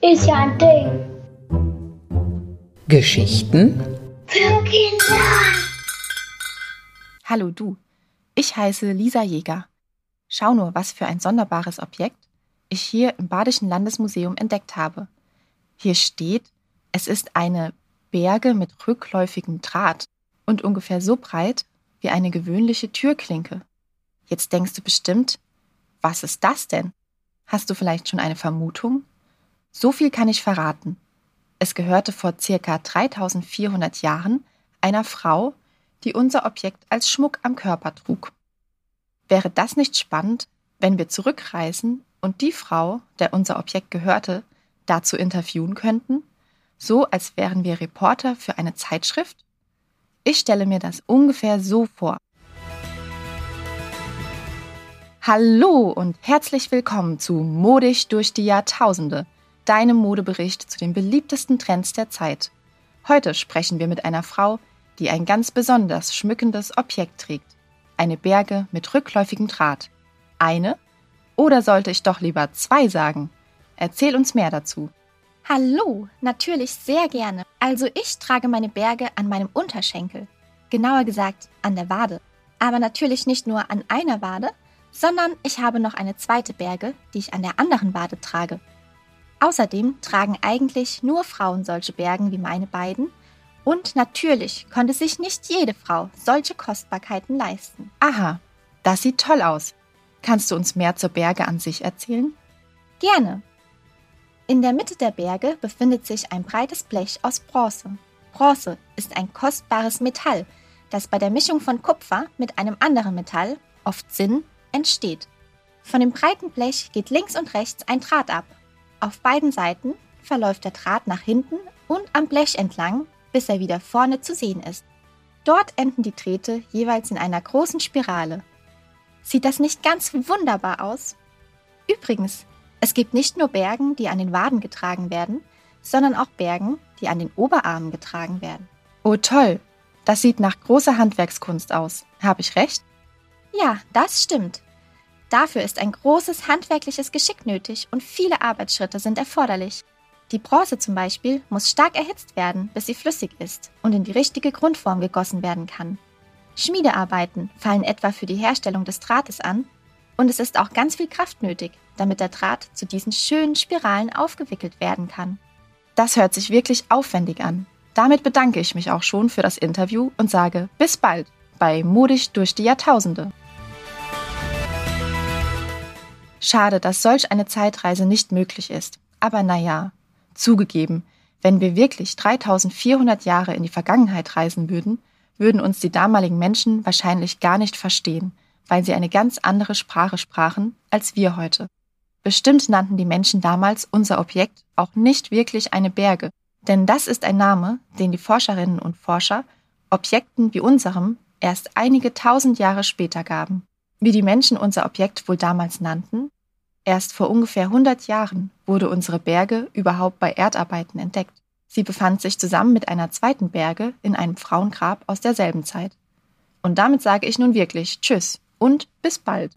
Ist ja ein Ding. Geschichten Für Kinder. Hallo du, ich heiße Lisa Jäger. Schau nur, was für ein sonderbares Objekt ich hier im Badischen Landesmuseum entdeckt habe. Hier steht, es ist eine Berge mit rückläufigem Draht und ungefähr so breit wie eine gewöhnliche Türklinke. Jetzt denkst du bestimmt, was ist das denn? Hast du vielleicht schon eine Vermutung? So viel kann ich verraten. Es gehörte vor circa 3400 Jahren einer Frau, die unser Objekt als Schmuck am Körper trug. Wäre das nicht spannend, wenn wir zurückreisen und die Frau, der unser Objekt gehörte, dazu interviewen könnten? So als wären wir Reporter für eine Zeitschrift? Ich stelle mir das ungefähr so vor. Hallo und herzlich willkommen zu Modisch durch die Jahrtausende, deinem Modebericht zu den beliebtesten Trends der Zeit. Heute sprechen wir mit einer Frau, die ein ganz besonders schmückendes Objekt trägt. Eine Berge mit rückläufigem Draht. Eine? Oder sollte ich doch lieber zwei sagen? Erzähl uns mehr dazu. Hallo, natürlich sehr gerne. Also ich trage meine Berge an meinem Unterschenkel. Genauer gesagt an der Wade. Aber natürlich nicht nur an einer Wade, sondern ich habe noch eine zweite Berge, die ich an der anderen Wade trage. Außerdem tragen eigentlich nur Frauen solche Bergen wie meine beiden. Und natürlich konnte sich nicht jede Frau solche Kostbarkeiten leisten. Aha, das sieht toll aus. Kannst du uns mehr zur Berge an sich erzählen? Gerne. In der Mitte der Berge befindet sich ein breites Blech aus Bronze. Bronze ist ein kostbares Metall, das bei der Mischung von Kupfer mit einem anderen Metall, oft Zinn, entsteht. Von dem breiten Blech geht links und rechts ein Draht ab. Auf beiden Seiten verläuft der Draht nach hinten und am Blech entlang, bis er wieder vorne zu sehen ist. Dort enden die Drähte jeweils in einer großen Spirale. Sieht das nicht ganz wunderbar aus? Übrigens, es gibt nicht nur Bergen, die an den Waden getragen werden, sondern auch Bergen, die an den Oberarmen getragen werden. Oh toll, das sieht nach großer Handwerkskunst aus. Habe ich recht? Ja, das stimmt. Dafür ist ein großes handwerkliches Geschick nötig und viele Arbeitsschritte sind erforderlich. Die Bronze zum Beispiel muss stark erhitzt werden, bis sie flüssig ist und in die richtige Grundform gegossen werden kann. Schmiedearbeiten fallen etwa für die Herstellung des Drahtes an und es ist auch ganz viel Kraft nötig, damit der Draht zu diesen schönen Spiralen aufgewickelt werden kann. Das hört sich wirklich aufwendig an. Damit bedanke ich mich auch schon für das Interview und sage bis bald bei Modisch durch die Jahrtausende. Schade, dass solch eine Zeitreise nicht möglich ist. Aber naja, zugegeben, wenn wir wirklich 3400 Jahre in die Vergangenheit reisen würden, würden uns die damaligen Menschen wahrscheinlich gar nicht verstehen, weil sie eine ganz andere Sprache sprachen als wir heute. Bestimmt nannten die Menschen damals unser Objekt auch nicht wirklich eine Berge, denn das ist ein Name, den die Forscherinnen und Forscher Objekten wie unserem erst einige tausend Jahre später gaben. Wie die Menschen unser Objekt wohl damals nannten? Erst vor ungefähr 100 Jahren wurde unsere Berge überhaupt bei Erdarbeiten entdeckt. Sie befand sich zusammen mit einer zweiten Berge in einem Frauengrab aus derselben Zeit. Und damit sage ich nun wirklich Tschüss und bis bald.